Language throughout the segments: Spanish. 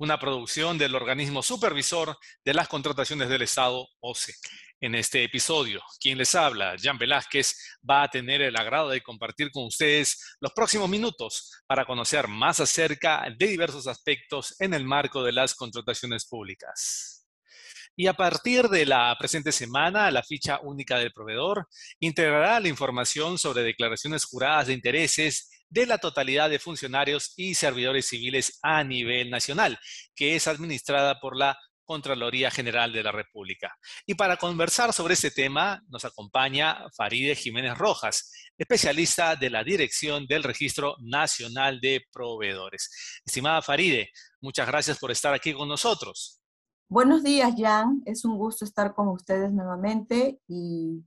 una producción del organismo supervisor de las contrataciones del Estado, OCE. En este episodio, quien les habla, Jan Velázquez, va a tener el agrado de compartir con ustedes los próximos minutos para conocer más acerca de diversos aspectos en el marco de las contrataciones públicas. Y a partir de la presente semana, la ficha única del proveedor integrará la información sobre declaraciones juradas de intereses de la totalidad de funcionarios y servidores civiles a nivel nacional, que es administrada por la Contraloría General de la República. Y para conversar sobre este tema nos acompaña Faride Jiménez Rojas, especialista de la Dirección del Registro Nacional de Proveedores. Estimada Faride, muchas gracias por estar aquí con nosotros. Buenos días, Jan. Es un gusto estar con ustedes nuevamente y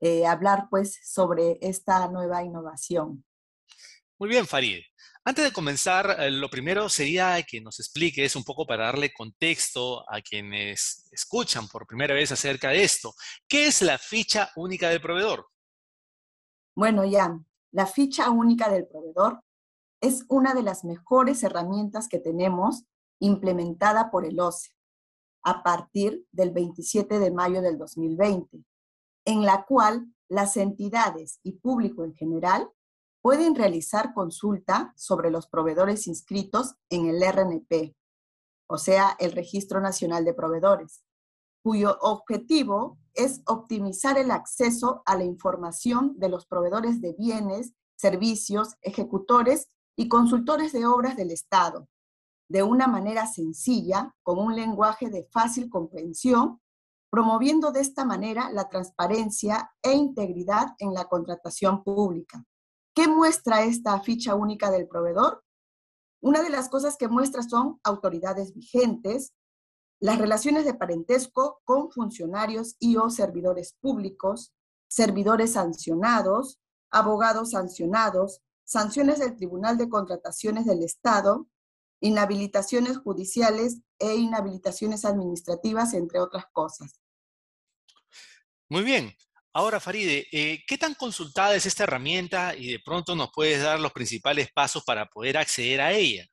eh, hablar pues sobre esta nueva innovación. Muy bien, Faride. Antes de comenzar, eh, lo primero sería que nos expliques un poco para darle contexto a quienes escuchan por primera vez acerca de esto. ¿Qué es la ficha única del proveedor? Bueno, Jan, la ficha única del proveedor es una de las mejores herramientas que tenemos implementada por el OCE a partir del 27 de mayo del 2020, en la cual las entidades y público en general pueden realizar consulta sobre los proveedores inscritos en el RNP, o sea, el Registro Nacional de Proveedores, cuyo objetivo es optimizar el acceso a la información de los proveedores de bienes, servicios, ejecutores y consultores de obras del Estado, de una manera sencilla, con un lenguaje de fácil comprensión, promoviendo de esta manera la transparencia e integridad en la contratación pública. ¿Qué muestra esta ficha única del proveedor? Una de las cosas que muestra son autoridades vigentes, las relaciones de parentesco con funcionarios y o servidores públicos, servidores sancionados, abogados sancionados, sanciones del Tribunal de Contrataciones del Estado, inhabilitaciones judiciales e inhabilitaciones administrativas, entre otras cosas. Muy bien. Ahora, Faride, eh, ¿qué tan consultada es esta herramienta y de pronto nos puedes dar los principales pasos para poder acceder a ella?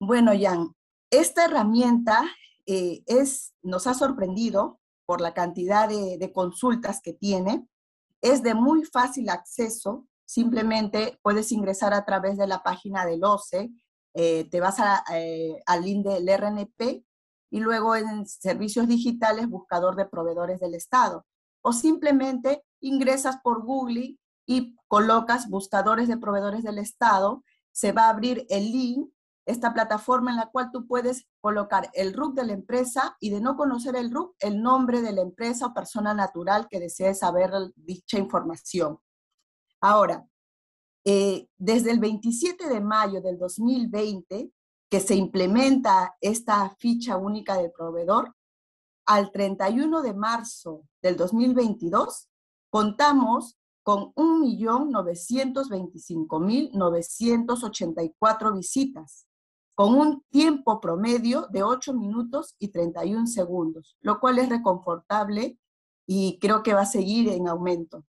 Bueno, Jan, esta herramienta eh, es, nos ha sorprendido por la cantidad de, consultas que tiene. Es de muy fácil acceso. Simplemente puedes ingresar a través de la página del OCE, eh, te vas al link del RNP y luego en servicios digitales, buscador de proveedores del Estado o simplemente ingresas por Google y colocas buscadores de proveedores del Estado, se va a abrir el link, esta plataforma en la cual tú puedes colocar el RUC de la empresa y de no conocer el RUC, el nombre de la empresa o persona natural que desee saber dicha información. Ahora, eh, desde el 27 de mayo del 2020, que se implementa esta ficha única del proveedor, al 31 de marzo del 2022, contamos con 1.925.984 visitas, con un tiempo promedio de 8 minutos y 31 segundos, lo cual es reconfortable y creo que va a seguir en aumento.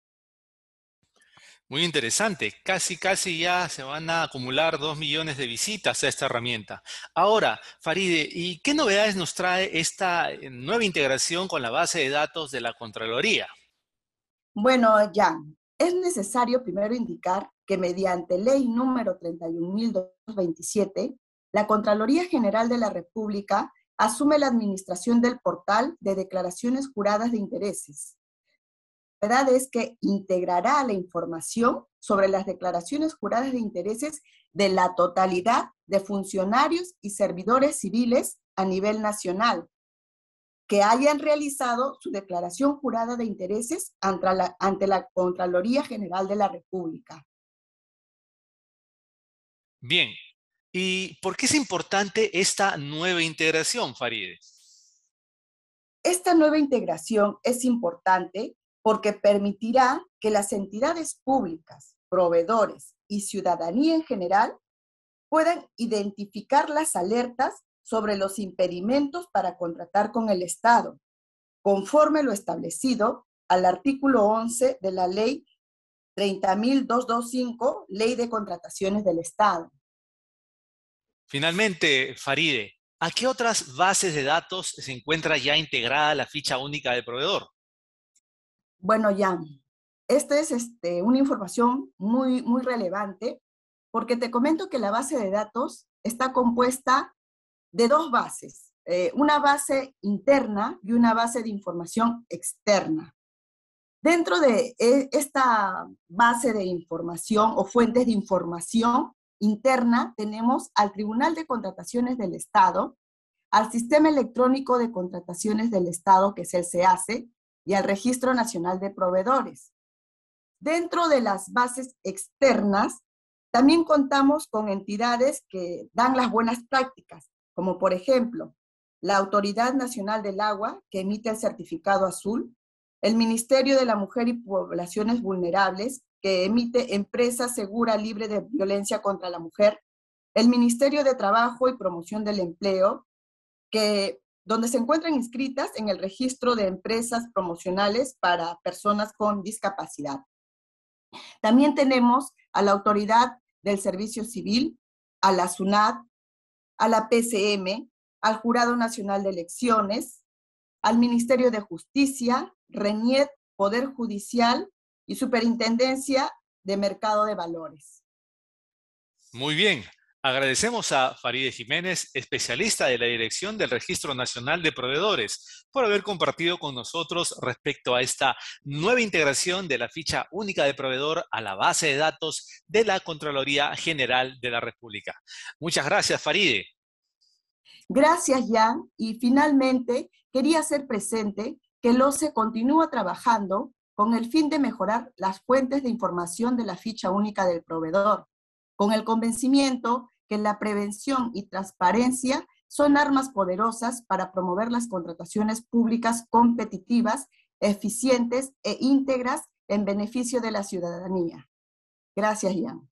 Muy interesante. Casi, casi ya se van a acumular dos millones de visitas a esta herramienta. Ahora, Faride, ¿y qué novedades nos trae esta eh, nueva integración con la base de datos de la Contraloría? Bueno, ya, es necesario primero indicar que mediante ley número 31.227, la Contraloría General de la República asume la administración del portal de declaraciones juradas de intereses, verdad es que integrará la información sobre las declaraciones juradas de intereses de la totalidad de funcionarios y servidores civiles a nivel nacional que hayan realizado su declaración jurada de intereses ante la, ante la Contraloría General de la República. Bien, ¿y por qué es importante esta nueva integración, Faride? Esta nueva integración es importante porque permitirá que las entidades públicas, proveedores y ciudadanía en general puedan identificar las alertas sobre los impedimentos para contratar con el Estado, conforme lo establecido al artículo 11 de la Ley 30.225, Ley de Contrataciones del Estado. Finalmente, Faride, ¿a qué otras bases de datos se encuentra ya integrada la ficha única del proveedor? Bueno, ya, esta es este, una información muy, muy relevante porque te comento que la base de datos está compuesta de dos bases, eh, una base interna y una base de información externa. Dentro de e, esta base de información o fuentes de información interna tenemos al Tribunal de Contrataciones del Estado, al Sistema Electrónico de Contrataciones del Estado, que es el SEACE, y al Registro Nacional de Proveedores. Dentro de las bases externas, también contamos con entidades que dan las buenas prácticas, como por ejemplo la Autoridad Nacional del Agua, que emite el certificado azul, el Ministerio de la Mujer y Poblaciones Vulnerables, que emite Empresa Segura Libre de Violencia contra la Mujer, el Ministerio de Trabajo y Promoción del Empleo, que, donde se encuentran inscritas en el registro de empresas promocionales para personas con discapacidad. También tenemos a la Autoridad del Servicio Civil, a la SUNAT, a la PCM, al Jurado Nacional de Elecciones, al Ministerio de Justicia, RENIET, Poder Judicial y Superintendencia de Mercado de Valores. Muy bien. Agradecemos a Faride Jiménez, especialista de la Dirección del Registro Nacional de Proveedores, por haber compartido con nosotros respecto a esta nueva integración de la ficha única de proveedor a la base de datos de la Contraloría General de la República. Muchas gracias, Faride. Gracias, Jan. Y finalmente, quería hacer presente que el OCE continúa trabajando con el fin de mejorar las fuentes de información de la ficha única del proveedor con el convencimiento que la prevención y transparencia son armas poderosas para promover las contrataciones públicas competitivas, eficientes e íntegras en beneficio de la ciudadanía. Gracias, Ian.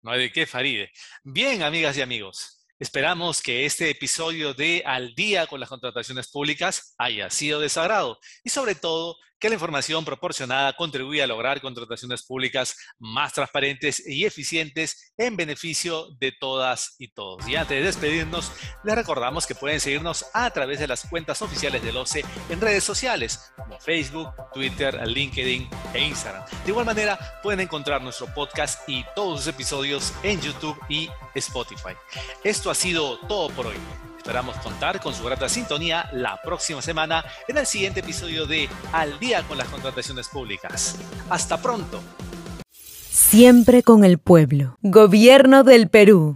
No hay de qué, Faride. Bien, amigas y amigos. Esperamos que este episodio de Al día con las contrataciones públicas haya sido de sagrado y sobre todo que la información proporcionada contribuye a lograr contrataciones públicas más transparentes y eficientes en beneficio de todas y todos. Y antes de despedirnos, les recordamos que pueden seguirnos a través de las cuentas oficiales del OCE en redes sociales como Facebook, Twitter, LinkedIn e Instagram. De igual manera, pueden encontrar nuestro podcast y todos sus episodios en YouTube y Spotify. Esto ha sido todo por hoy. Esperamos contar con su grata sintonía la próxima semana en el siguiente episodio de Al día con las contrataciones públicas. Hasta pronto. Siempre con el pueblo. Gobierno del Perú.